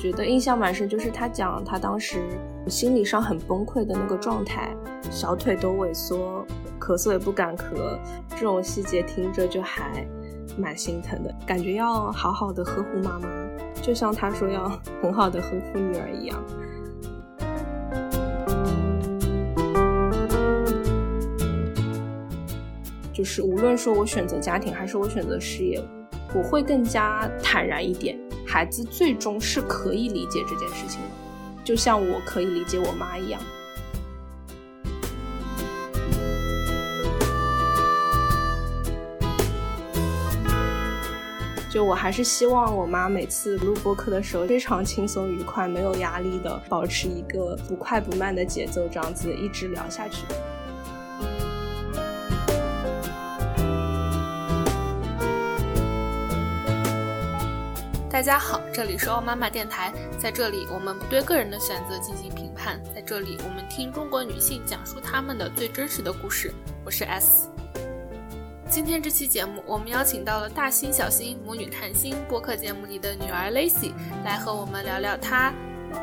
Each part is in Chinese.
觉得印象蛮深，就是他讲他当时心理上很崩溃的那个状态，小腿都萎缩，咳嗽也不敢咳，这种细节听着就还蛮心疼的，感觉要好好的呵护妈妈，就像他说要很好的呵护女儿一样。就是无论说我选择家庭还是我选择事业，我会更加坦然一点。孩子最终是可以理解这件事情的，就像我可以理解我妈一样。就我还是希望我妈每次录播课的时候非常轻松愉快，没有压力的，保持一个不快不慢的节奏，这样子一直聊下去。大家好，这里是奥妈妈电台，在这里我们不对个人的选择进行评判，在这里我们听中国女性讲述她们的最真实的故事。我是 S。今天这期节目，我们邀请到了《大心小心母女谈心》播客节目里的女儿 Lacy 来和我们聊聊她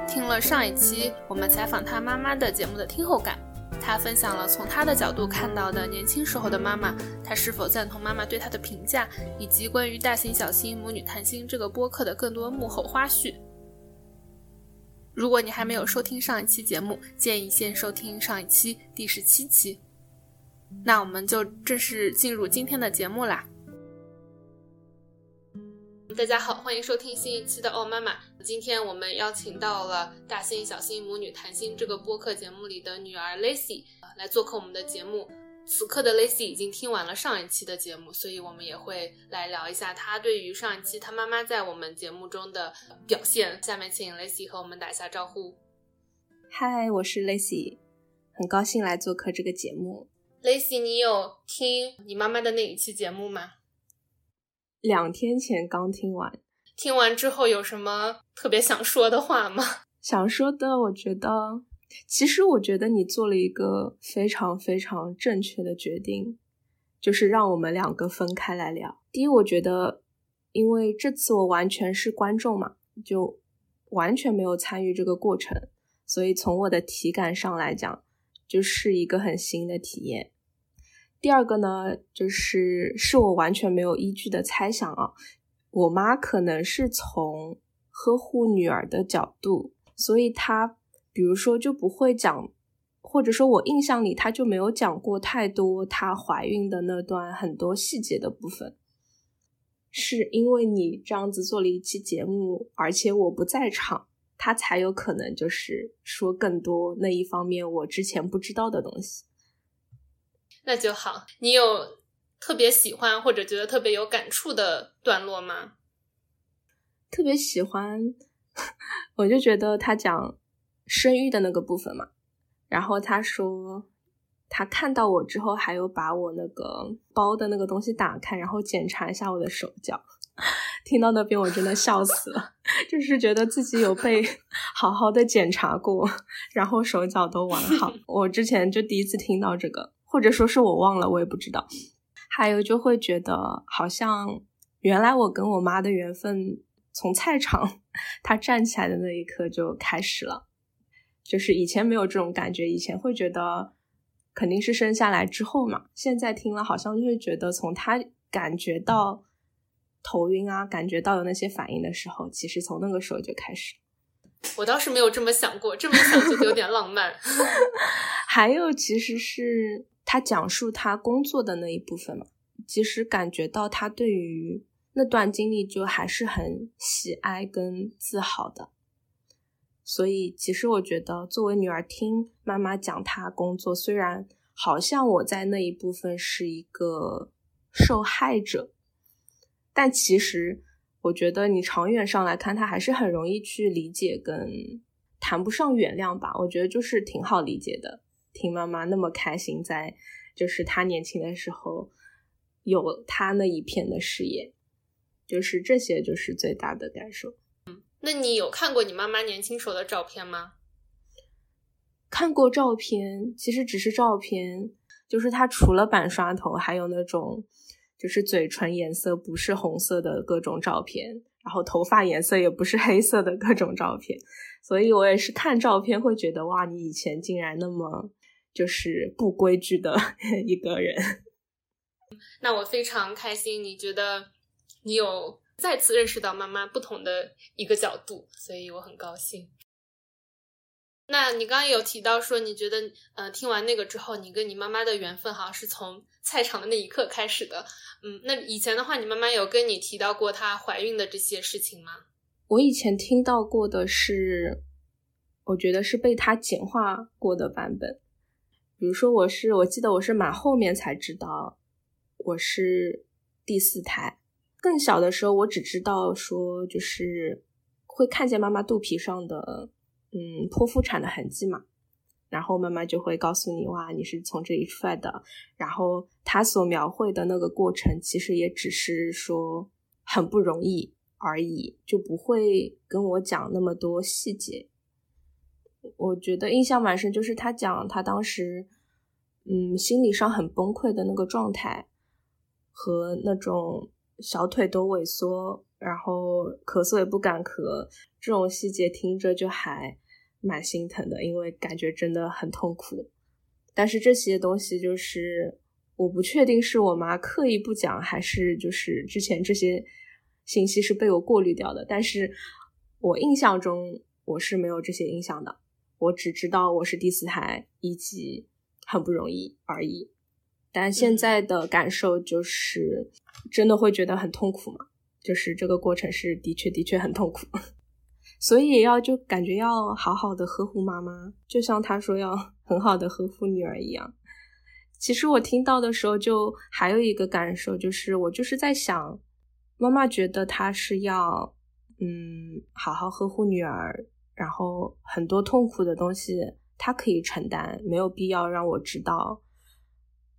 听了上一期我们采访她妈妈的节目的听后感。他分享了从他的角度看到的年轻时候的妈妈，他是否赞同妈妈对他的评价，以及关于《大型小新母女谈心》这个播客的更多幕后花絮。如果你还没有收听上一期节目，建议先收听上一期第十七期。那我们就正式进入今天的节目啦。大家好，欢迎收听新一期的《哦妈妈》。今天我们邀请到了《大星小星母女谈心》这个播客节目里的女儿 Lacy 来做客我们的节目。此刻的 Lacy 已经听完了上一期的节目，所以我们也会来聊一下她对于上一期她妈妈在我们节目中的表现。下面请 Lacy 和我们打一下招呼。嗨，我是 Lacy，很高兴来做客这个节目。Lacy，你有听你妈妈的那一期节目吗？两天前刚听完，听完之后有什么特别想说的话吗？想说的，我觉得，其实我觉得你做了一个非常非常正确的决定，就是让我们两个分开来聊。第一，我觉得，因为这次我完全是观众嘛，就完全没有参与这个过程，所以从我的体感上来讲，就是一个很新的体验。第二个呢，就是是我完全没有依据的猜想啊。我妈可能是从呵护女儿的角度，所以她比如说就不会讲，或者说我印象里她就没有讲过太多她怀孕的那段很多细节的部分。是因为你这样子做了一期节目，而且我不在场，她才有可能就是说更多那一方面我之前不知道的东西。那就好。你有特别喜欢或者觉得特别有感触的段落吗？特别喜欢，我就觉得他讲生育的那个部分嘛。然后他说他看到我之后，还有把我那个包的那个东西打开，然后检查一下我的手脚。听到那边我真的笑死了，就是觉得自己有被好好的检查过，然后手脚都完好。我之前就第一次听到这个。或者说是我忘了，我也不知道。还有就会觉得，好像原来我跟我妈的缘分从菜场她站起来的那一刻就开始了。就是以前没有这种感觉，以前会觉得肯定是生下来之后嘛。现在听了，好像就会觉得从她感觉到头晕啊，感觉到有那些反应的时候，其实从那个时候就开始。我倒是没有这么想过，这么想就有点浪漫。还有，其实是。他讲述他工作的那一部分嘛，其实感觉到他对于那段经历就还是很喜爱跟自豪的。所以，其实我觉得作为女儿听妈妈讲她工作，虽然好像我在那一部分是一个受害者，但其实我觉得你长远上来看，他还是很容易去理解跟谈不上原谅吧。我觉得就是挺好理解的。听妈妈那么开心，在就是她年轻的时候有她那一片的事业，就是这些就是最大的感受。嗯，那你有看过你妈妈年轻时候的照片吗？看过照片，其实只是照片，就是她除了板刷头，还有那种就是嘴唇颜色不是红色的各种照片，然后头发颜色也不是黑色的各种照片，所以我也是看照片会觉得哇，你以前竟然那么就是不规矩的 一个人。那我非常开心，你觉得你有再次认识到妈妈不同的一个角度，所以我很高兴。那你刚刚有提到说，你觉得，呃，听完那个之后，你跟你妈妈的缘分好像是从菜场的那一刻开始的。嗯，那以前的话，你妈妈有跟你提到过她怀孕的这些事情吗？我以前听到过的是，我觉得是被她简化过的版本。比如说，我是我记得我是蛮后面才知道我是第四胎，更小的时候我只知道说就是会看见妈妈肚皮上的。嗯，剖腹产的痕迹嘛，然后妈妈就会告诉你，哇，你是从这里出来的。然后他所描绘的那个过程，其实也只是说很不容易而已，就不会跟我讲那么多细节。我觉得印象蛮深，就是他讲他当时，嗯，心理上很崩溃的那个状态，和那种小腿都萎缩。然后咳嗽也不敢咳，这种细节听着就还蛮心疼的，因为感觉真的很痛苦。但是这些东西就是我不确定是我妈刻意不讲，还是就是之前这些信息是被我过滤掉的。但是我印象中我是没有这些印象的，我只知道我是第四胎以及很不容易而已。但现在的感受就是真的会觉得很痛苦嘛。就是这个过程是的确的确很痛苦，所以也要就感觉要好好的呵护妈妈，就像他说要 很好的呵护女儿一样。其实我听到的时候，就还有一个感受，就是我就是在想，妈妈觉得她是要嗯好好呵护女儿，然后很多痛苦的东西他可以承担，没有必要让我知道。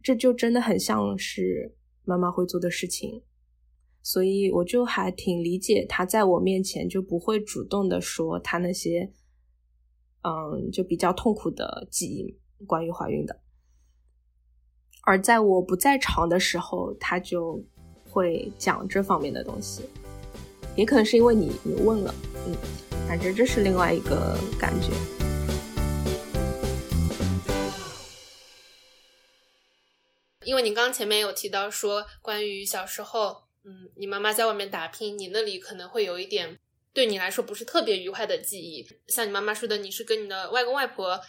这就真的很像是妈妈会做的事情。所以我就还挺理解他在我面前就不会主动的说他那些，嗯，就比较痛苦的记忆，关于怀孕的。而在我不在场的时候，他就会讲这方面的东西。也可能是因为你你问了，嗯，反正这是另外一个感觉。因为你刚前面有提到说关于小时候。嗯，你妈妈在外面打拼，你那里可能会有一点对你来说不是特别愉快的记忆。像你妈妈说的，你是跟你的外公外婆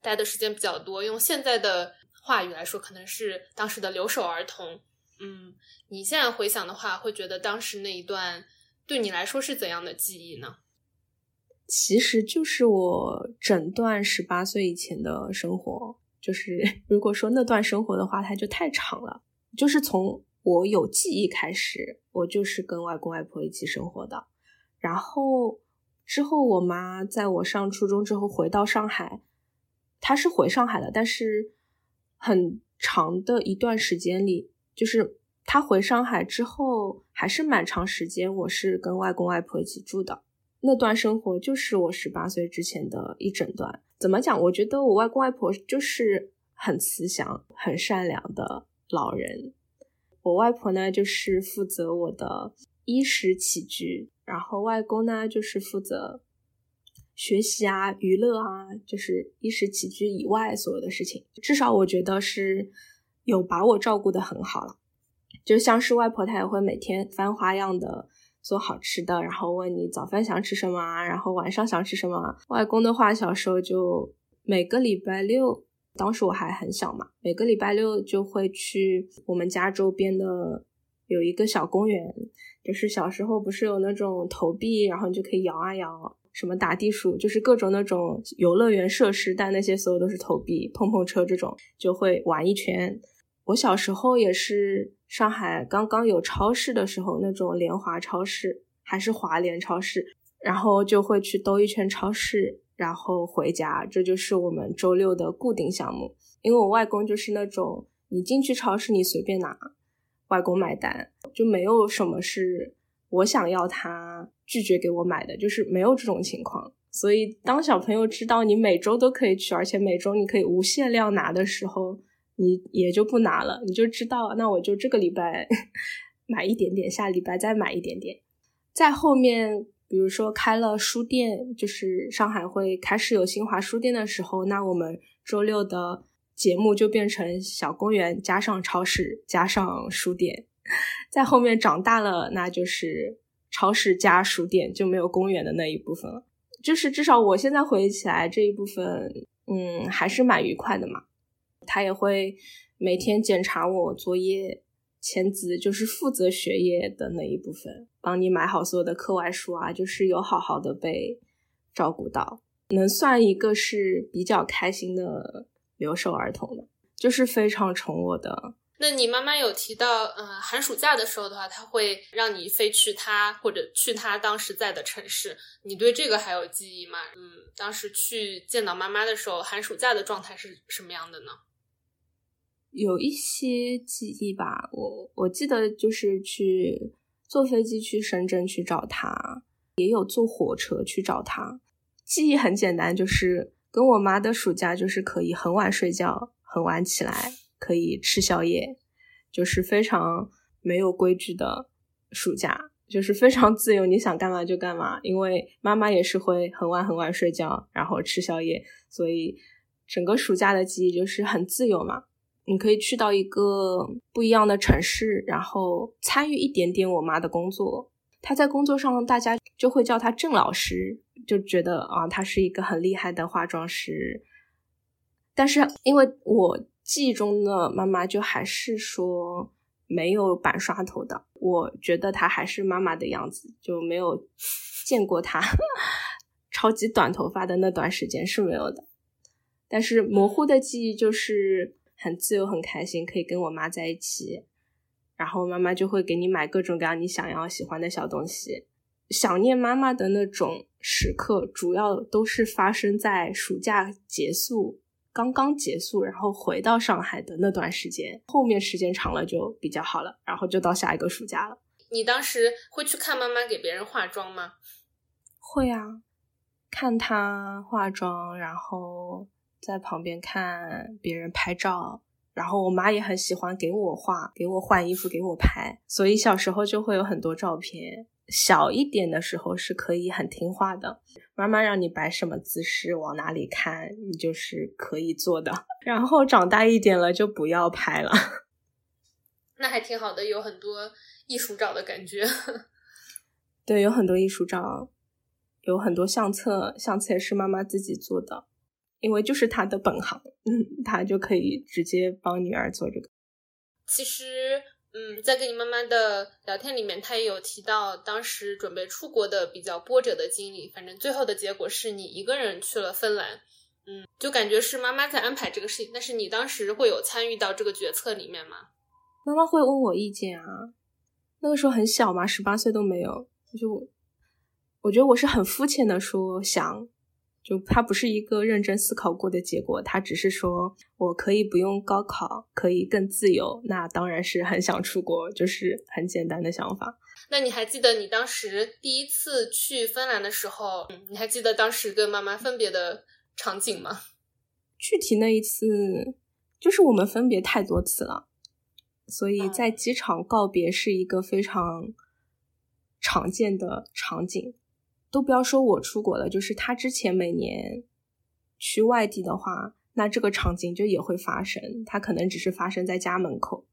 待的时间比较多，用现在的话语来说，可能是当时的留守儿童。嗯，你现在回想的话，会觉得当时那一段对你来说是怎样的记忆呢？其实就是我整段十八岁以前的生活，就是 如果说那段生活的话，它就太长了，就是从。我有记忆开始，我就是跟外公外婆一起生活的。然后之后，我妈在我上初中之后回到上海，她是回上海的，但是很长的一段时间里，就是她回上海之后，还是蛮长时间，我是跟外公外婆一起住的。那段生活就是我十八岁之前的一整段。怎么讲？我觉得我外公外婆就是很慈祥、很善良的老人。我外婆呢，就是负责我的衣食起居，然后外公呢，就是负责学习啊、娱乐啊，就是衣食起居以外所有的事情。至少我觉得是有把我照顾的很好了。就像是外婆，她也会每天翻花样的做好吃的，然后问你早饭想吃什么啊，然后晚上想吃什么。外公的话，小时候就每个礼拜六。当时我还很小嘛，每个礼拜六就会去我们家周边的有一个小公园，就是小时候不是有那种投币，然后你就可以摇啊摇，什么打地鼠，就是各种那种游乐园设施，但那些所有都是投币、碰碰车这种，就会玩一圈。我小时候也是上海刚刚有超市的时候，那种联华超市还是华联超市，然后就会去兜一圈超市。然后回家，这就是我们周六的固定项目。因为我外公就是那种，你进去超市你随便拿，外公买单，就没有什么是我想要他拒绝给我买的，就是没有这种情况。所以当小朋友知道你每周都可以去，而且每周你可以无限量拿的时候，你也就不拿了，你就知道，那我就这个礼拜 买一点点，下礼拜再买一点点。在后面，比如说开了书店，就是上海会开始有新华书店的时候，那我们周六的节目就变成小公园加上超市加上书店。在后面长大了，那就是超市加书店，就没有公园的那一部分了。就是至少我现在回忆起来这一部分，嗯，还是蛮愉快的嘛。他也会每天检查我作业、签字，就是负责学业的那一部分，帮你买好所有的课外书啊，就是有好好的被照顾到，能算一个是比较开心的留守儿童的，就是非常宠我的。那你妈妈有提到，嗯，寒暑假的时候的话，她会让你飞去她或者去她当时在的城市，你对这个还有记忆吗？嗯，当时去见到妈妈的时候，寒暑假的状态是什么样的呢？有一些记忆吧，我我记得就是去坐飞机去深圳去找她，也有坐火车去找她。记忆很简单，就是跟我妈的暑假就是可以很晚睡觉，很晚起来。可以吃宵夜，就是非常没有规矩的暑假，就是非常自由，你想干嘛就干嘛。因为妈妈也是会很晚很晚睡觉，然后吃宵夜，所以整个暑假的记忆就是很自由嘛。你可以去到一个不一样的城市，然后参与一点点我妈的工作。她在工作上，大家就会叫她郑老师，就觉得啊，她是一个很厉害的化妆师。但是因为我。记忆中的妈妈就还是说没有板刷头的，我觉得她还是妈妈的样子，就没有见过她 超级短头发的那段时间是没有的。但是模糊的记忆就是很自由、很开心，可以跟我妈在一起，然后妈妈就会给你买各种各样你想要、喜欢的小东西。想念妈妈的那种时刻，主要都是发生在暑假结束。刚刚结束，然后回到上海的那段时间，后面时间长了就比较好了，然后就到下一个暑假了。你当时会去看妈妈给别人化妆吗？会啊，看她化妆，然后在旁边看别人拍照，然后我妈也很喜欢给我画、给我换衣服、给我拍，所以小时候就会有很多照片。小一点的时候是可以很听话的，妈妈让你摆什么姿势，往哪里看，你就是可以做的。然后长大一点了就不要拍了，那还挺好的，有很多艺术照的感觉。对，有很多艺术照，有很多相册，相册也是妈妈自己做的，因为就是他的本行，嗯，她就可以直接帮女儿做这个。其实。嗯，在跟你妈妈的聊天里面，她也有提到当时准备出国的比较波折的经历。反正最后的结果是你一个人去了芬兰，嗯，就感觉是妈妈在安排这个事情。但是你当时会有参与到这个决策里面吗？妈妈会问我意见啊，那个时候很小嘛，十八岁都没有，就我觉得我是很肤浅的说想。就它不是一个认真思考过的结果，它只是说我可以不用高考，可以更自由，那当然是很想出国，就是很简单的想法。那你还记得你当时第一次去芬兰的时候，你还记得当时跟妈妈分别的场景吗？具体那一次，就是我们分别太多次了，所以在机场告别是一个非常常见的场景。都不要说我出国了，就是他之前每年去外地的话，那这个场景就也会发生。他可能只是发生在家门口，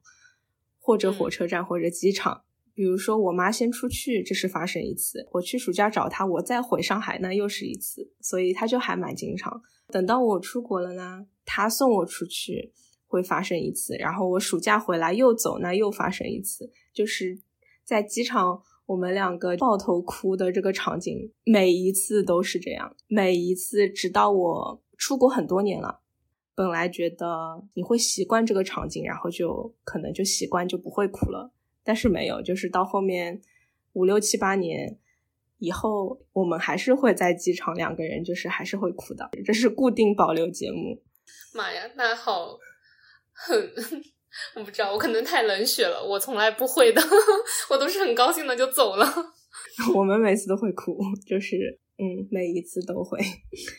或者火车站，或者机场。比如说我妈先出去，这是发生一次；我去暑假找她，我再回上海，那又是一次。所以他就还蛮经常。等到我出国了呢，他送我出去会发生一次，然后我暑假回来又走，那又发生一次，就是在机场。我们两个抱头哭的这个场景，每一次都是这样。每一次，直到我出国很多年了，本来觉得你会习惯这个场景，然后就可能就习惯就不会哭了。但是没有，就是到后面五六七八年以后，我们还是会在机场两个人就是还是会哭的。这是固定保留节目。妈呀，那好，很。我不知道，我可能太冷血了，我从来不会的，我都是很高兴的就走了。我们每次都会哭，就是嗯，每一次都会。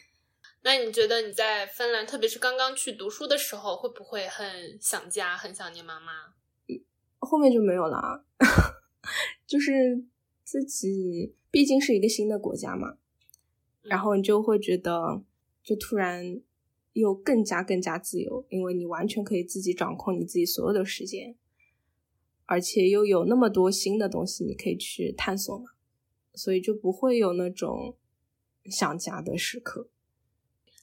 那你觉得你在芬兰，特别是刚刚去读书的时候，会不会很想家，很想念妈妈？后面就没有了，就是自己毕竟是一个新的国家嘛，然后你就会觉得，就突然又更加更加自由，因为你完全可以自己掌控你自己所有的时间，而且又有那么多新的东西你可以去探索嘛，所以就不会有那种想家的时刻。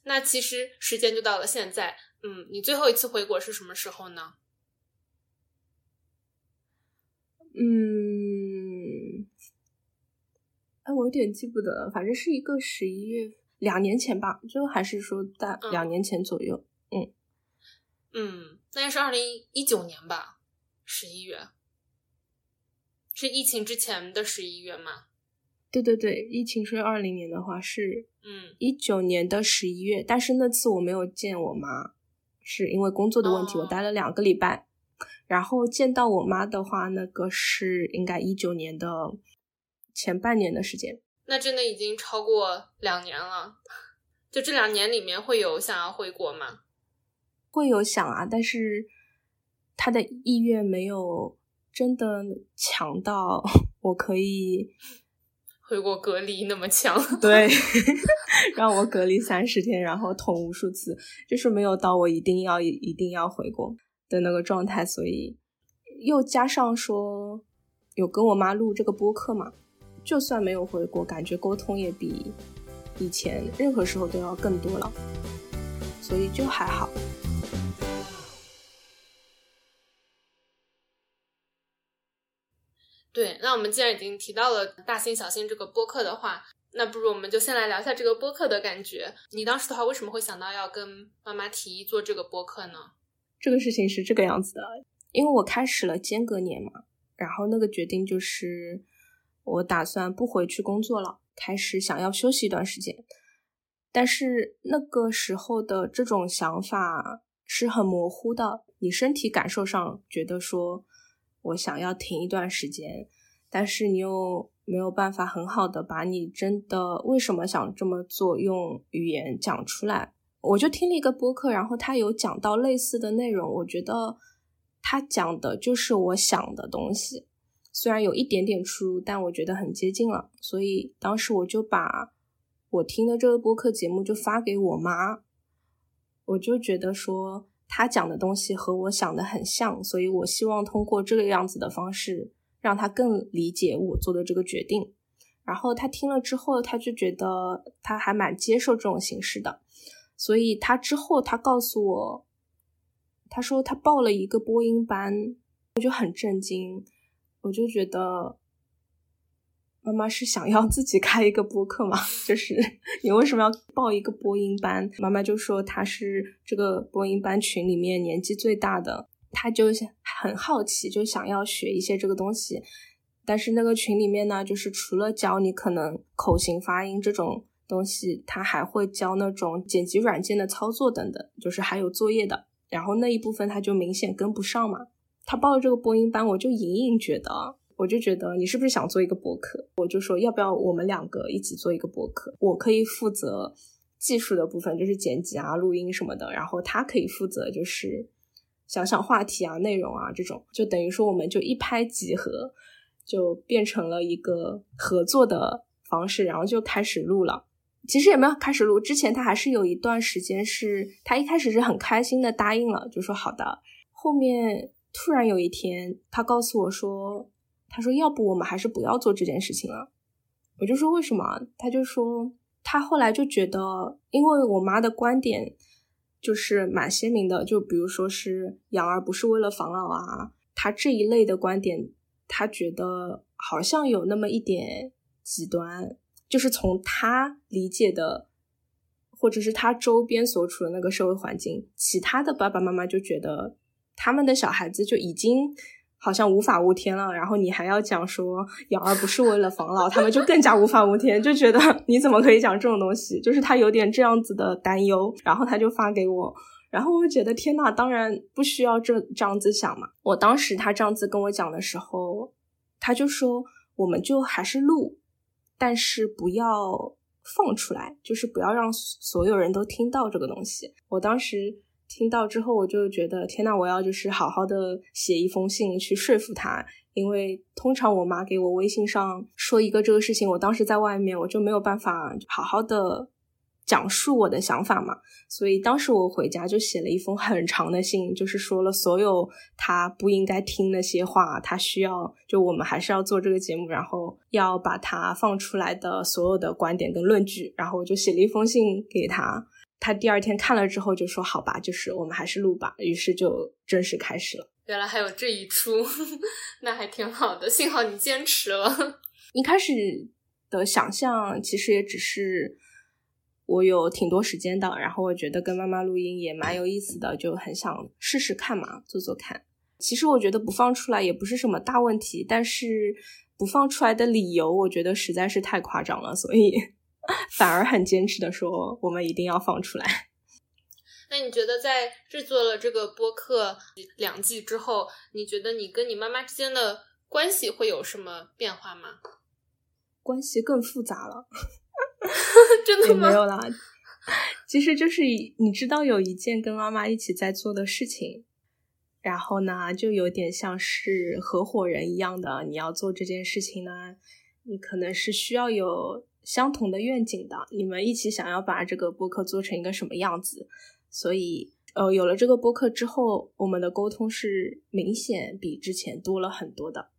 那其实时间就到了现在，嗯，你最后一次回国是什么时候呢？嗯，哎，我有点记不得了，反正是一个十一月，两年前吧，就还是说大两年前左右。嗯。嗯，那是二零一九年吧，十一月，是疫情之前的十一月吗？对对对，疫情是二零年的话是，嗯，一九年的十一月，但是那次我没有见我妈，是因为工作的问题，我待了两个礼拜，然后见到我妈的话，那个是应该一九年的前半年的时间，那真的已经超过两年了。就这两年里面，会有想要回国吗？会有想啊，但是他的意愿没有真的强到 我可以。回国隔离那么强，对，让我隔离三十天，然后捅无数次，就是没有到我一定要一定要回国的那个状态，所以又加上说有跟我妈录这个播客嘛，就算没有回国，感觉沟通也比以前任何时候都要更多了，所以就还好。对，那我们既然已经提到了大星小星这个播客的话，那不如我们就先来聊一下这个播客的感觉。你当时的话，为什么会想到要跟妈妈提议做这个播客呢？这个事情是这个样子的，因为我开始了间隔年嘛，然后那个决定就是我打算不回去工作了，开始想要休息一段时间。但是那个时候的这种想法是很模糊的，你身体感受上觉得说。我想要停一段时间，但是你又没有办法很好的把你真的为什么想这么做用语言讲出来。我就听了一个播客，然后他有讲到类似的内容，我觉得他讲的就是我想的东西，虽然有一点点出入，但我觉得很接近了。所以当时我就把我听的这个播客节目就发给我妈，我就觉得说。他讲的东西和我想的很像，所以我希望通过这个样子的方式，让他更理解我做的这个决定。然后他听了之后，他就觉得他还蛮接受这种形式的，所以他之后他告诉我，他说他报了一个播音班，我就很震惊，我就觉得。妈妈是想要自己开一个播客吗？就是你为什么要报一个播音班？妈妈就说她是这个播音班群里面年纪最大的，她就很好奇，就想要学一些这个东西。但是那个群里面呢，就是除了教你可能口型发音这种东西，他还会教那种剪辑软件的操作等等，就是还有作业的。然后那一部分他就明显跟不上嘛。他报了这个播音班，我就隐隐觉得。我就觉得你是不是想做一个博客？我就说要不要我们两个一起做一个博客？我可以负责技术的部分，就是剪辑啊、录音什么的，然后他可以负责就是想想话题啊、内容啊这种，就等于说我们就一拍即合，就变成了一个合作的方式，然后就开始录了。其实也没有开始录，之前他还是有一段时间是他一开始是很开心的答应了，就说好的。后面突然有一天，他告诉我说。他说：“要不我们还是不要做这件事情了。”我就说：“为什么？”他就说：“他后来就觉得，因为我妈的观点就是蛮鲜明的，就比如说是养儿不是为了防老啊，他这一类的观点，他觉得好像有那么一点极端，就是从他理解的，或者是他周边所处的那个社会环境，其他的爸爸妈妈就觉得他们的小孩子就已经。”好像无法无天了，然后你还要讲说养儿不是为了防老，他们就更加无法无天，就觉得你怎么可以讲这种东西？就是他有点这样子的担忧，然后他就发给我，然后我就觉得天呐，当然不需要这这样子想嘛。我当时他这样子跟我讲的时候，他就说我们就还是录，但是不要放出来，就是不要让所有人都听到这个东西。我当时听到之后，我就觉得天呐，我要就是好好的写一封信去说服他，因为通常我妈给我微信上说一个这个事情，我当时在外面，我就没有办法好好的。讲述我的想法嘛，所以当时我回家就写了一封很长的信，就是说了所有他不应该听那些话，他需要就我们还是要做这个节目，然后要把他放出来的所有的观点跟论据，然后我就写了一封信给他，他第二天看了之后就说好吧，就是我们还是录吧，于是就正式开始了。原来还有这一出，那还挺好的，幸好你坚持了。一开始的想象其实也只是。我有挺多时间的，然后我觉得跟妈妈录音也蛮有意思的，就很想试试看嘛，做做看。其实我觉得不放出来也不是什么大问题，但是不放出来的理由，我觉得实在是太夸张了，所以 反而很坚持的说，我们一定要放出来。那你觉得在制作了这个播客两季之后，你觉得你跟你妈妈之间的关系会有什么变化吗？关系更复杂了。真的吗？没有啦，其实就是你知道有一件跟妈妈一起在做的事情，然后呢，就有点像是合伙人一样的。你要做这件事情呢，你可能是需要有相同的愿景的，你们一起想要把这个播客做成一个什么样子。所以，呃，有了这个播客之后，我们的沟通是明显比之前多了很多的。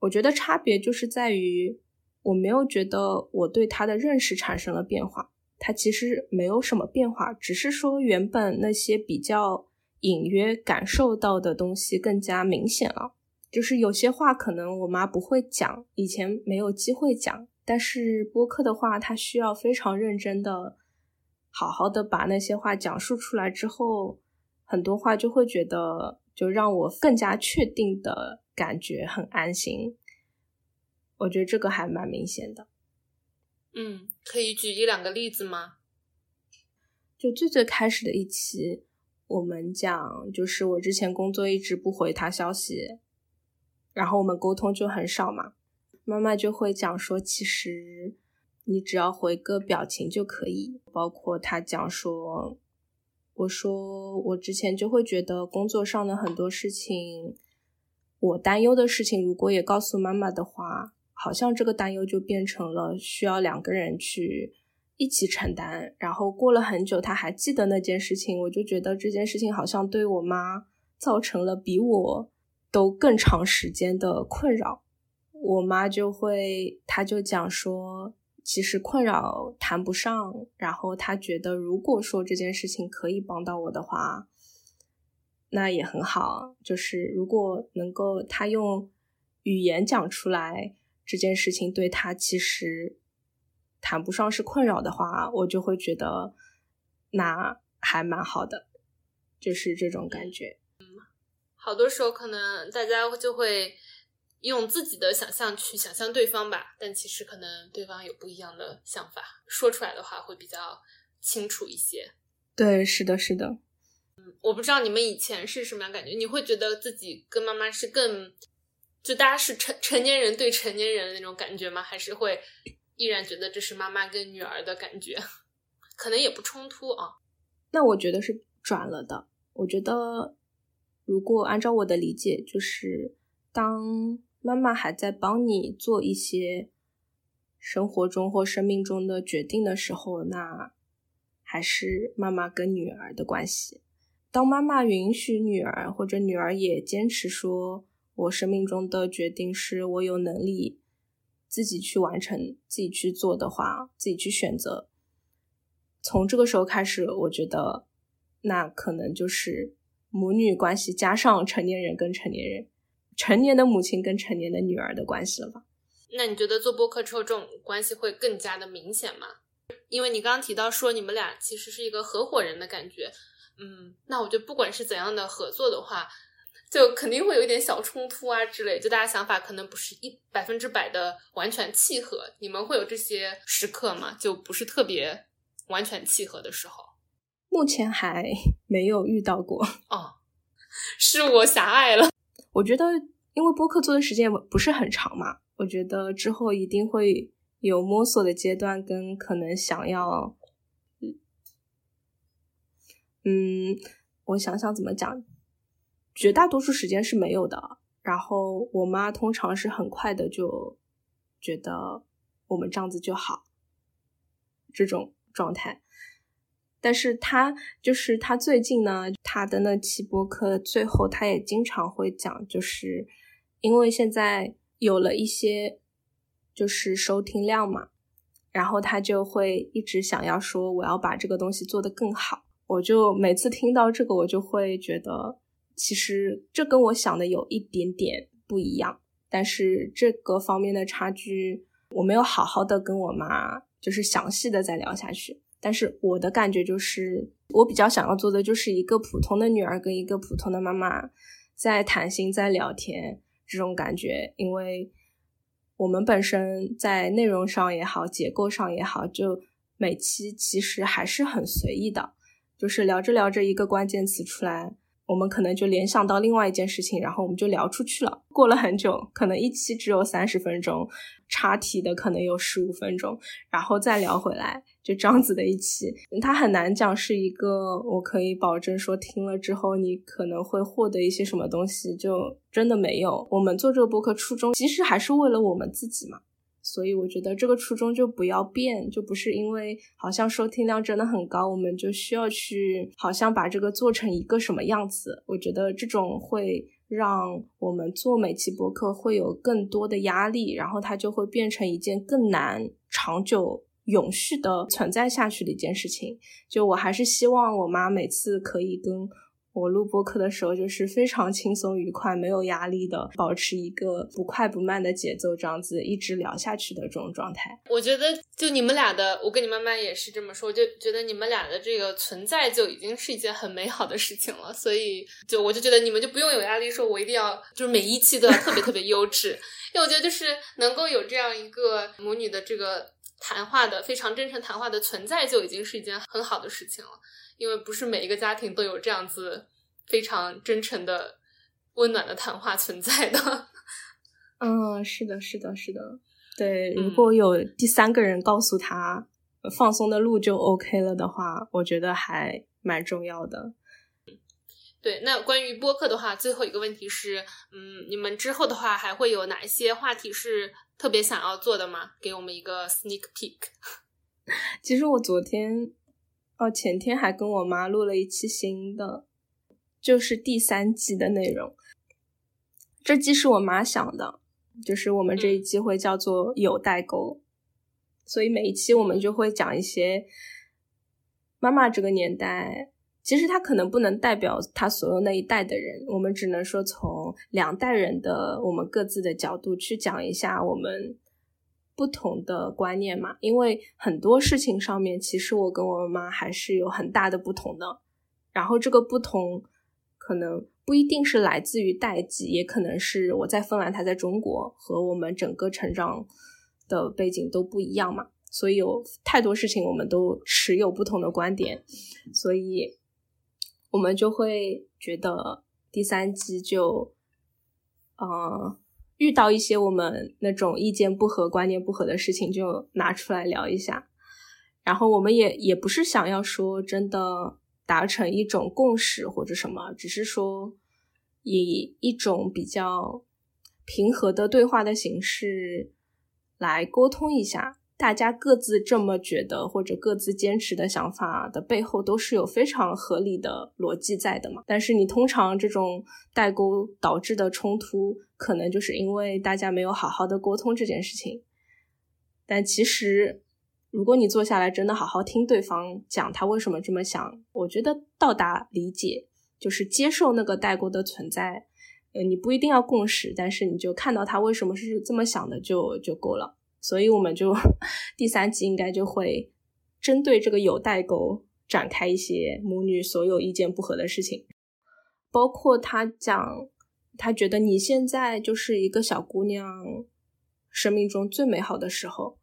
我觉得差别就是在于。我没有觉得我对他的认识产生了变化，他其实没有什么变化，只是说原本那些比较隐约感受到的东西更加明显了。就是有些话可能我妈不会讲，以前没有机会讲，但是播客的话，他需要非常认真的、好好的把那些话讲述出来之后，很多话就会觉得就让我更加确定的感觉很安心。我觉得这个还蛮明显的，嗯，可以举一两个例子吗？就最最开始的一期，我们讲就是我之前工作一直不回他消息，然后我们沟通就很少嘛，妈妈就会讲说，其实你只要回个表情就可以。包括他讲说，我说我之前就会觉得工作上的很多事情，我担忧的事情，如果也告诉妈妈的话。好像这个担忧就变成了需要两个人去一起承担，然后过了很久，他还记得那件事情，我就觉得这件事情好像对我妈造成了比我都更长时间的困扰。我妈就会，她就讲说，其实困扰谈不上，然后她觉得如果说这件事情可以帮到我的话，那也很好，就是如果能够她用语言讲出来。这件事情对她其实谈不上是困扰的话，我就会觉得那还蛮好的，就是这种感觉。嗯，好多时候可能大家就会用自己的想象去想象对方吧，但其实可能对方有不一样的想法，说出来的话会比较清楚一些。对，是的，是的。嗯，我不知道你们以前是什么样感觉，你会觉得自己跟妈妈是更。就大家是成成年人对成年人的那种感觉吗？还是会依然觉得这是妈妈跟女儿的感觉？可能也不冲突啊。那我觉得是转了的。我觉得如果按照我的理解，就是当妈妈还在帮你做一些生活中或生命中的决定的时候，那还是妈妈跟女儿的关系。当妈妈允许女儿，或者女儿也坚持说。我生命中的决定是我有能力自己去完成、自己去做的话，自己去选择。从这个时候开始，我觉得那可能就是母女关系加上成年人跟成年人、成年的母亲跟成年的女儿的关系了吧？那你觉得做播客之后，这种关系会更加的明显吗？因为你刚刚提到说你们俩其实是一个合伙人的感觉，嗯，那我觉得不管是怎样的合作的话。就肯定会有一点小冲突啊之类，就大家想法可能不是一百分之百的完全契合。你们会有这些时刻吗？就不是特别完全契合的时候？目前还没有遇到过哦，是我狭隘了。我觉得，因为播客做的时间不是很长嘛，我觉得之后一定会有摸索的阶段，跟可能想要，嗯，我想想怎么讲，绝大多数时间是没有的。然后我妈通常是很快的就觉得我们这样子就好，这种状态。但是他就是他最近呢，他的那期播客最后，他也经常会讲，就是因为现在有了一些就是收听量嘛，然后他就会一直想要说我要把这个东西做得更好。我就每次听到这个，我就会觉得。其实这跟我想的有一点点不一样，但是这个方面的差距我没有好好的跟我妈就是详细的再聊下去。但是我的感觉就是，我比较想要做的就是一个普通的女儿跟一个普通的妈妈在谈心在聊天这种感觉，因为我们本身在内容上也好，结构上也好，就每期其实还是很随意的，就是聊着聊着一个关键词出来。我们可能就联想到另外一件事情，然后我们就聊出去了。过了很久，可能一期只有三十分钟，插题的可能有十五分钟，然后再聊回来，就这样子的一期，它很难讲是一个我可以保证说听了之后你可能会获得一些什么东西，就真的没有。我们做这个播客初衷其实还是为了我们自己嘛。所以我觉得这个初衷就不要变，就不是因为好像收听量真的很高，我们就需要去好像把这个做成一个什么样子。我觉得这种会让我们做每期博客会有更多的压力，然后它就会变成一件更难长久、永续的存在下去的一件事情。就我还是希望我妈每次可以跟。我录播课的时候，就是非常轻松愉快、没有压力的，保持一个不快不慢的节奏，这样子一直聊下去的这种状态。我觉得，就你们俩的，我跟你妈妈也是这么说，就觉得你们俩的这个存在就已经是一件很美好的事情了。所以，就我就觉得你们就不用有压力，说我一定要就是每一期都要特别特别优质，因为我觉得就是能够有这样一个母女的这个谈话的非常真诚谈话的存在，就已经是一件很好的事情了。因为不是每一个家庭都有这样子非常真诚的、温暖的谈话存在的。嗯，是的，是的，是的。对，如果有第三个人告诉他放松的路就 OK 了的话，我觉得还蛮重要的。对，那关于播客的话，最后一个问题是，嗯，你们之后的话还会有哪一些话题是特别想要做的吗？给我们一个 sneak peek。其实我昨天。哦，前天还跟我妈录了一期新的，就是第三季的内容。这季是我妈想的，就是我们这一季会叫做有代沟，所以每一期我们就会讲一些妈妈这个年代，其实她可能不能代表她所有那一代的人，我们只能说从两代人的我们各自的角度去讲一下我们。不同的观念嘛，因为很多事情上面，其实我跟我妈还是有很大的不同的。然后这个不同，可能不一定是来自于代际，也可能是我在芬兰，她在中国，和我们整个成长的背景都不一样嘛。所以有太多事情，我们都持有不同的观点，所以我们就会觉得第三季就，嗯。遇到一些我们那种意见不合、观念不合的事情，就拿出来聊一下。然后我们也也不是想要说真的达成一种共识或者什么，只是说以一种比较平和的对话的形式来沟通一下。大家各自这么觉得或者各自坚持的想法的背后，都是有非常合理的逻辑在的嘛。但是你通常这种代沟导致的冲突，可能就是因为大家没有好好的沟通这件事情。但其实，如果你坐下来真的好好听对方讲他为什么这么想，我觉得到达理解就是接受那个代沟的存在。呃，你不一定要共识，但是你就看到他为什么是这么想的就就够了。所以我们就第三集应该就会针对这个有代沟展开一些母女所有意见不合的事情，包括他讲他觉得你现在就是一个小姑娘生命中最美好的时候，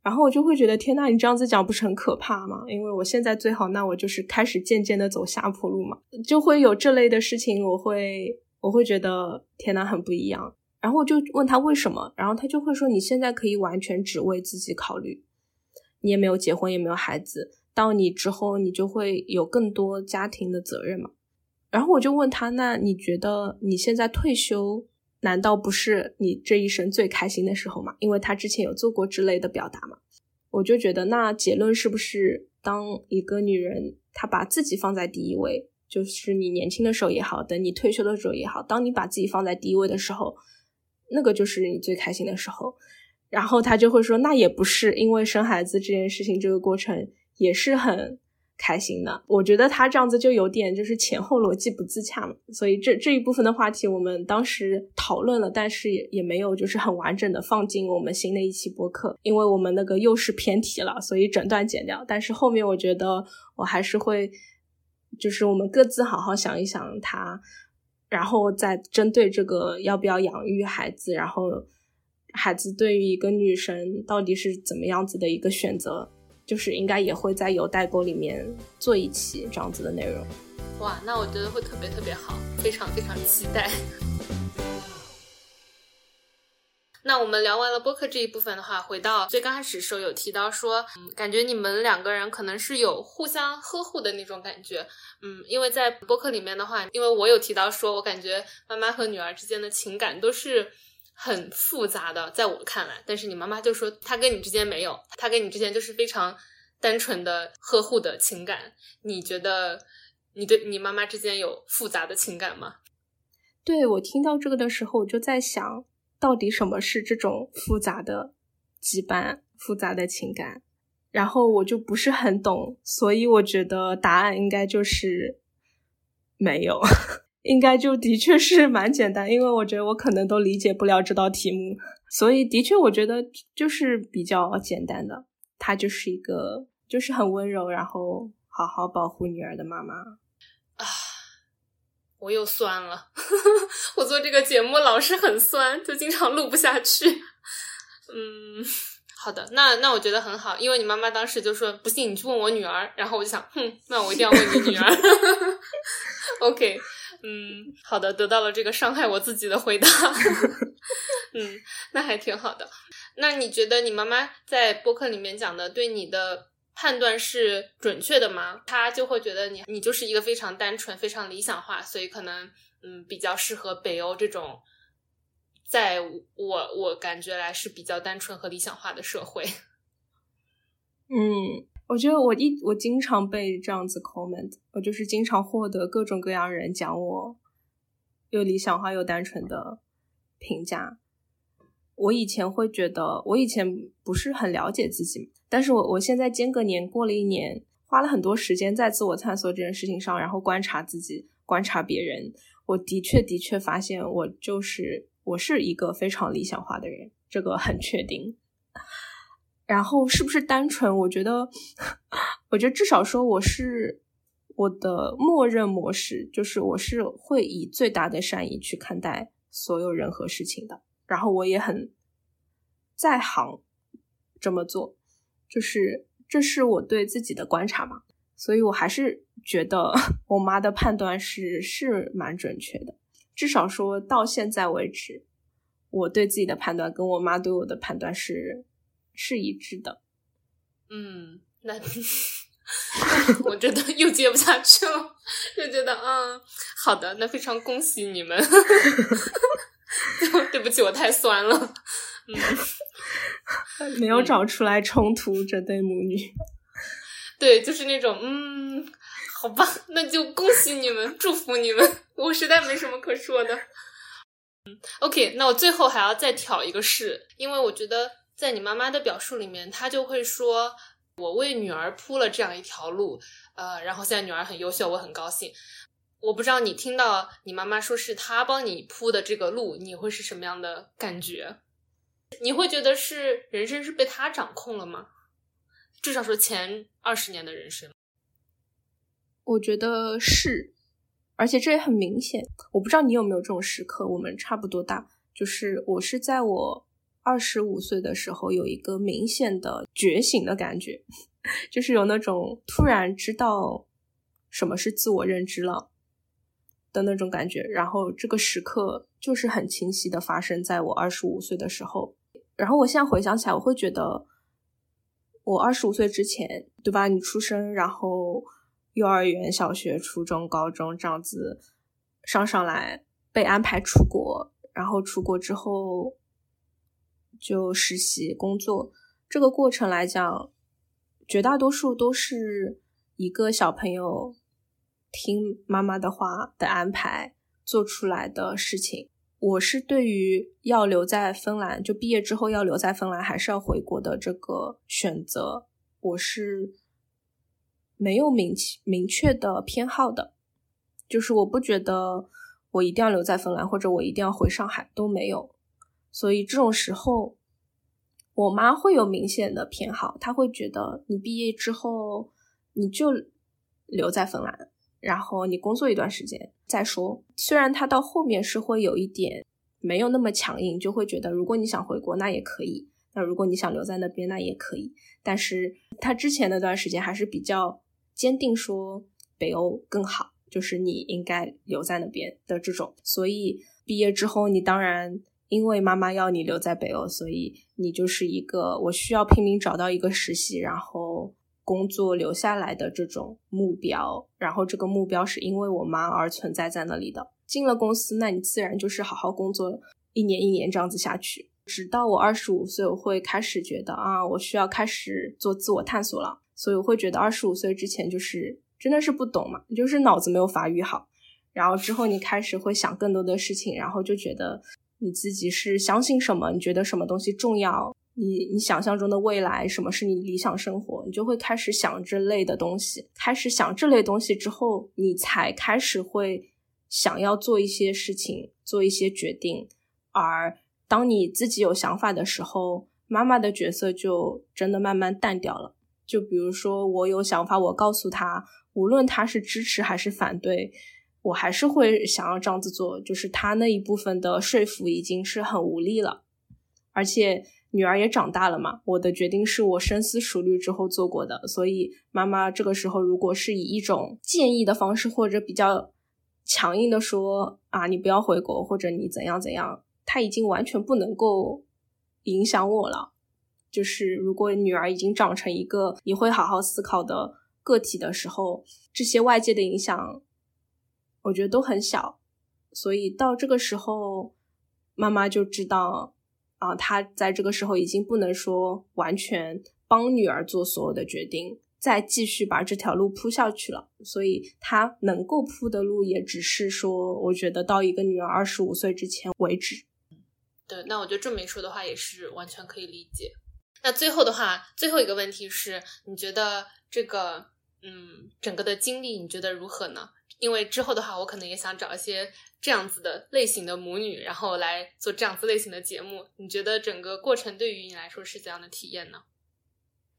然后我就会觉得天呐，你这样子讲不是很可怕吗？因为我现在最好，那我就是开始渐渐的走下坡路嘛，就会有这类的事情，我会我会觉得天呐，很不一样。然后我就问他为什么，然后他就会说：“你现在可以完全只为自己考虑，你也没有结婚，也没有孩子，到你之后，你就会有更多家庭的责任嘛。”然后我就问他：“那你觉得你现在退休，难道不是你这一生最开心的时候吗？”因为他之前有做过之类的表达嘛。我就觉得，那结论是不是当一个女人她把自己放在第一位，就是你年轻的时候也好，等你退休的时候也好，当你把自己放在第一位的时候。那个就是你最开心的时候，然后他就会说，那也不是因为生孩子这件事情，这个过程也是很开心的。我觉得他这样子就有点就是前后逻辑不自洽嘛。所以这这一部分的话题我们当时讨论了，但是也也没有就是很完整的放进我们新的一期播客，因为我们那个又是偏题了，所以整段剪掉。但是后面我觉得我还是会，就是我们各自好好想一想他。然后再针对这个要不要养育孩子，然后孩子对于一个女生到底是怎么样子的一个选择，就是应该也会在有代沟里面做一期这样子的内容。哇，那我觉得会特别特别好，非常非常期待。那我们聊完了播客这一部分的话，回到最刚开始时候有提到说，嗯，感觉你们两个人可能是有互相呵护的那种感觉，嗯，因为在播客里面的话，因为我有提到说，我感觉妈妈和女儿之间的情感都是很复杂的，在我看来，但是你妈妈就说她跟你之间没有，她跟你之间就是非常单纯的呵护的情感。你觉得你对你妈妈之间有复杂的情感吗？对我听到这个的时候，我就在想。到底什么是这种复杂的羁绊、复杂的情感？然后我就不是很懂，所以我觉得答案应该就是没有，应该就的确是蛮简单。因为我觉得我可能都理解不了这道题目，所以的确我觉得就是比较简单的。她就是一个就是很温柔，然后好好保护女儿的妈妈啊。我又酸了，我做这个节目老是很酸，就经常录不下去。嗯，好的，那那我觉得很好，因为你妈妈当时就说不信你去问我女儿，然后我就想，哼，那我一定要问你女儿。OK，嗯，好的，得到了这个伤害我自己的回答。嗯，那还挺好的。那你觉得你妈妈在播客里面讲的对你的？判断是准确的吗？她就会觉得你你就是一个非常单纯、非常理想化，所以可能嗯比较适合北欧这种，在我我感觉来是比较单纯和理想化的社会。嗯，我觉得我一我经常被这样子 comment，我就是经常获得各种各样人讲我又理想化又单纯的评价。我以前会觉得，我以前不是很了解自己，但是我我现在间隔年过了一年，花了很多时间在自我探索这件事情上，然后观察自己，观察别人，我的确的确发现，我就是我是一个非常理想化的人，这个很确定。然后是不是单纯？我觉得，我觉得至少说我是我的默认模式，就是我是会以最大的善意去看待所有人和事情的。然后我也很在行这么做，就是这是我对自己的观察嘛，所以我还是觉得 我妈的判断是是蛮准确的，至少说到现在为止，我对自己的判断跟我妈对我的判断是是一致的。嗯，那 我真的又接不下去了，就觉得嗯，好的，那非常恭喜你们。对不起，我太酸了。嗯，没有找出来冲突这对母女。对，就是那种嗯，好吧，那就恭喜你们，祝福你们。我实在没什么可说的。嗯，OK，那我最后还要再挑一个事，因为我觉得在你妈妈的表述里面，她就会说我为女儿铺了这样一条路，呃，然后现在女儿很优秀，我很高兴。我不知道你听到你妈妈说是她帮你铺的这个路，你会是什么样的感觉？你会觉得是人生是被她掌控了吗？至少说前二十年的人生，我觉得是，而且这也很明显。我不知道你有没有这种时刻，我们差不多大，就是我是在我二十五岁的时候有一个明显的觉醒的感觉，就是有那种突然知道什么是自我认知了。的那种感觉。然后这个时刻就是很清晰的发生在我二十五岁的时候。然后我现在回想起来，我会觉得，我二十五岁之前，对吧？你出生，然后幼儿园、小学、初中、高中这样子上上来，被安排出国，然后出国之后就实习工作，这个过程来讲，绝大多数都是一个小朋友听妈妈的话的安排做出来的事情。我是对于要留在芬兰，就毕业之后要留在芬兰，还是要回国的这个选择，我是没有明明确的偏好的，就是我不觉得我一定要留在芬兰，或者我一定要回上海都没有。所以这种时候，我妈会有明显的偏好，她会觉得你毕业之后你就留在芬兰。然后你工作一段时间再说。虽然他到后面是会有一点没有那么强硬，就会觉得如果你想回国那也可以，那如果你想留在那边那也可以。但是他之前那段时间还是比较坚定，说北欧更好，就是你应该留在那边的这种。所以毕业之后，你当然因为妈妈要你留在北欧，所以你就是一个我需要拼命找到一个实习，然后。工作留下来的这种目标，然后这个目标是因为我妈而存在在那里的。进了公司，那你自然就是好好工作，一年一年这样子下去，直到我二十五岁，我会开始觉得啊，我需要开始做自我探索了。所以我会觉得二十五岁之前就是真的是不懂嘛，就是脑子没有发育好。然后之后你开始会想更多的事情，然后就觉得你自己是相信什么，你觉得什么东西重要。你你想象中的未来，什么是你理想生活？你就会开始想这类的东西。开始想这类东西之后，你才开始会想要做一些事情，做一些决定。而当你自己有想法的时候，妈妈的角色就真的慢慢淡掉了。就比如说，我有想法，我告诉他，无论他是支持还是反对，我还是会想要这样子做。就是他那一部分的说服已经是很无力了，而且。女儿也长大了嘛，我的决定是我深思熟虑之后做过的，所以妈妈这个时候如果是以一种建议的方式，或者比较强硬的说啊，你不要回国，或者你怎样怎样，她已经完全不能够影响我了。就是如果女儿已经长成一个你会好好思考的个体的时候，这些外界的影响，我觉得都很小，所以到这个时候，妈妈就知道。啊，她在这个时候已经不能说完全帮女儿做所有的决定，再继续把这条路铺下去了。所以她能够铺的路，也只是说，我觉得到一个女儿二十五岁之前为止。对，那我觉得这么一说的话，也是完全可以理解。那最后的话，最后一个问题是，你觉得这个，嗯，整个的经历，你觉得如何呢？因为之后的话，我可能也想找一些这样子的类型的母女，然后来做这样子类型的节目。你觉得整个过程对于你来说是怎样的体验呢？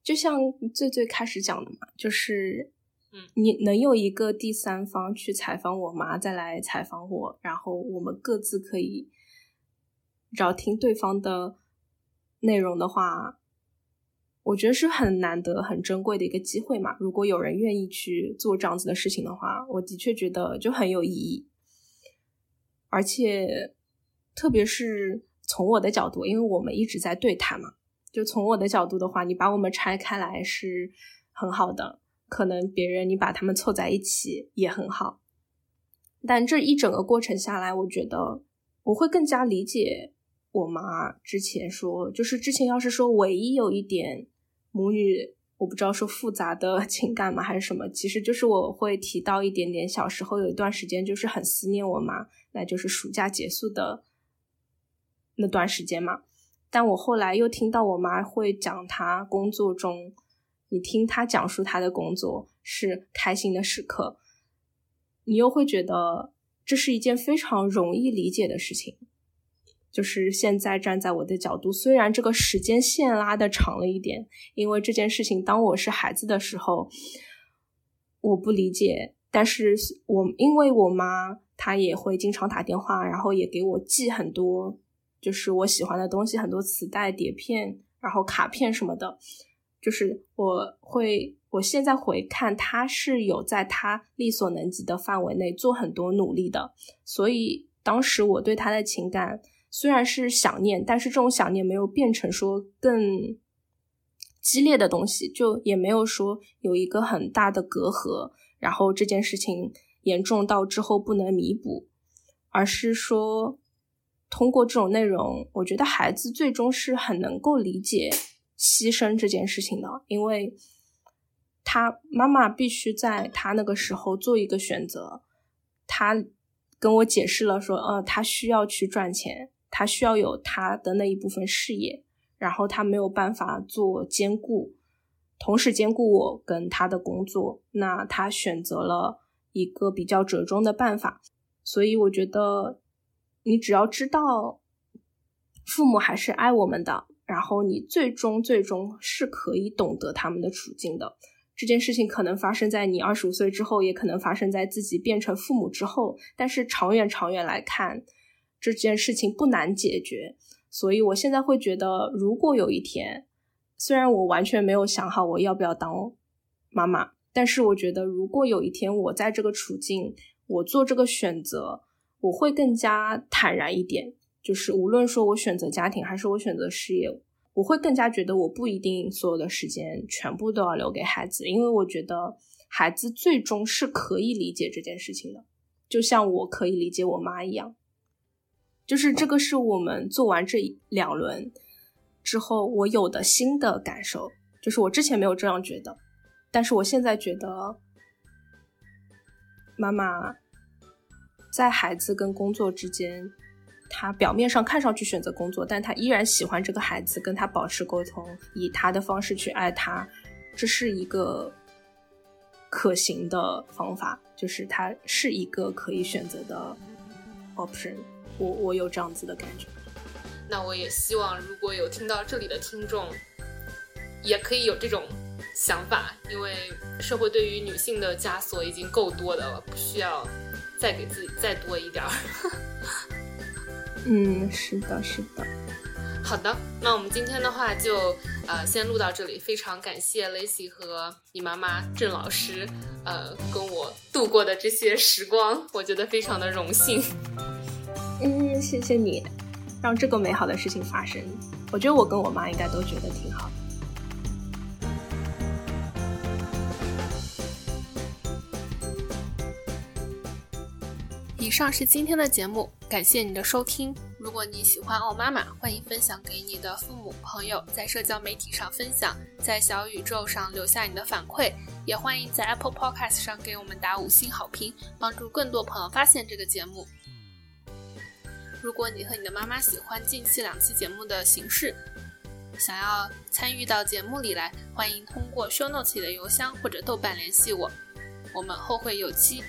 就像最最开始讲的嘛，就是，嗯，你能有一个第三方去采访我妈，再来采访我，然后我们各自可以找听对方的内容的话。我觉得是很难得、很珍贵的一个机会嘛。如果有人愿意去做这样子的事情的话，我的确觉得就很有意义。而且，特别是从我的角度，因为我们一直在对谈嘛，就从我的角度的话，你把我们拆开来是很好的。可能别人你把他们凑在一起也很好。但这一整个过程下来，我觉得我会更加理解我妈之前说，就是之前要是说唯一有一点。母女，我不知道说复杂的 情感吗，还是什么？其实就是我会提到一点点，小时候有一段时间就是很思念我妈，那就是暑假结束的那段时间嘛。但我后来又听到我妈会讲她工作中，你听她讲述她的工作是开心的时刻，你又会觉得这是一件非常容易理解的事情。就是现在站在我的角度，虽然这个时间线拉的长了一点，因为这件事情当我是孩子的时候，我不理解，但是我因为我妈她也会经常打电话，然后也给我寄很多就是我喜欢的东西，很多磁带、碟片，然后卡片什么的，就是我会我现在回看，他是有在他力所能及的范围内做很多努力的，所以当时我对他的情感虽然是想念，但是这种想念没有变成说更激烈的东西，就也没有说有一个很大的隔阂，然后这件事情严重到之后不能弥补，而是说。通过这种内容，我觉得孩子最终是很能够理解牺牲这件事情的，因为他妈妈必须在他那个时候做一个选择。他跟我解释了说，呃，他需要去赚钱，他需要有他的那一部分事业，然后他没有办法做兼顾，同时兼顾我跟他的工作，那他选择了一个比较折中的办法。所以我觉得。你只要知道，父母还是爱我们的，然后你最终最终是可以懂得他们的处境的。这件事情可能发生在你二十五岁之后，也可能发生在自己变成父母之后。但是长远长远来看，这件事情不难解决。所以我现在会觉得，如果有一天，虽然我完全没有想好我要不要当妈妈，但是我觉得，如果有一天我在这个处境，我做这个选择。我会更加坦然一点，就是无论说我选择家庭还是我选择事业，我会更加觉得我不一定所有的时间全部都要留给孩子，因为我觉得孩子最终是可以理解这件事情的，就像我可以理解我妈一样。就是这个是我们做完这两轮之后我有的新的感受，就是我之前没有这样觉得，但是我现在觉得妈妈。在孩子跟工作之间，他表面上看上去选择工作，但他依然喜欢这个孩子，跟他保持沟通，以他的方式去爱他，这是一个可行的方法，就是他是一个可以选择的 option。我我有这样子的感觉。那我也希望，如果有听到这里的听众，也可以有这种想法，因为社会对于女性的枷锁已经够多的了，不需要。再给自己再多一点儿。嗯，是的，是的。好的，那我们今天的话就呃先录到这里。非常感谢 Lacy 和你妈妈郑老师，呃，跟我度过的这些时光，我觉得非常的荣幸。嗯，谢谢你，让这个美好的事情发生。我觉得我跟我妈应该都觉得挺好。以上是今天的节目，感谢你的收听。如果你喜欢奥妈妈，欢迎分享给你的父母、朋友，在社交媒体上分享，在小宇宙上留下你的反馈，也欢迎在 Apple Podcast 上给我们打五星好评，帮助更多朋友发现这个节目。如果你和你的妈妈喜欢近期两期节目的形式，想要参与到节目里来，欢迎通过 Show Notes 里的邮箱或者豆瓣联系我，我们后会有期。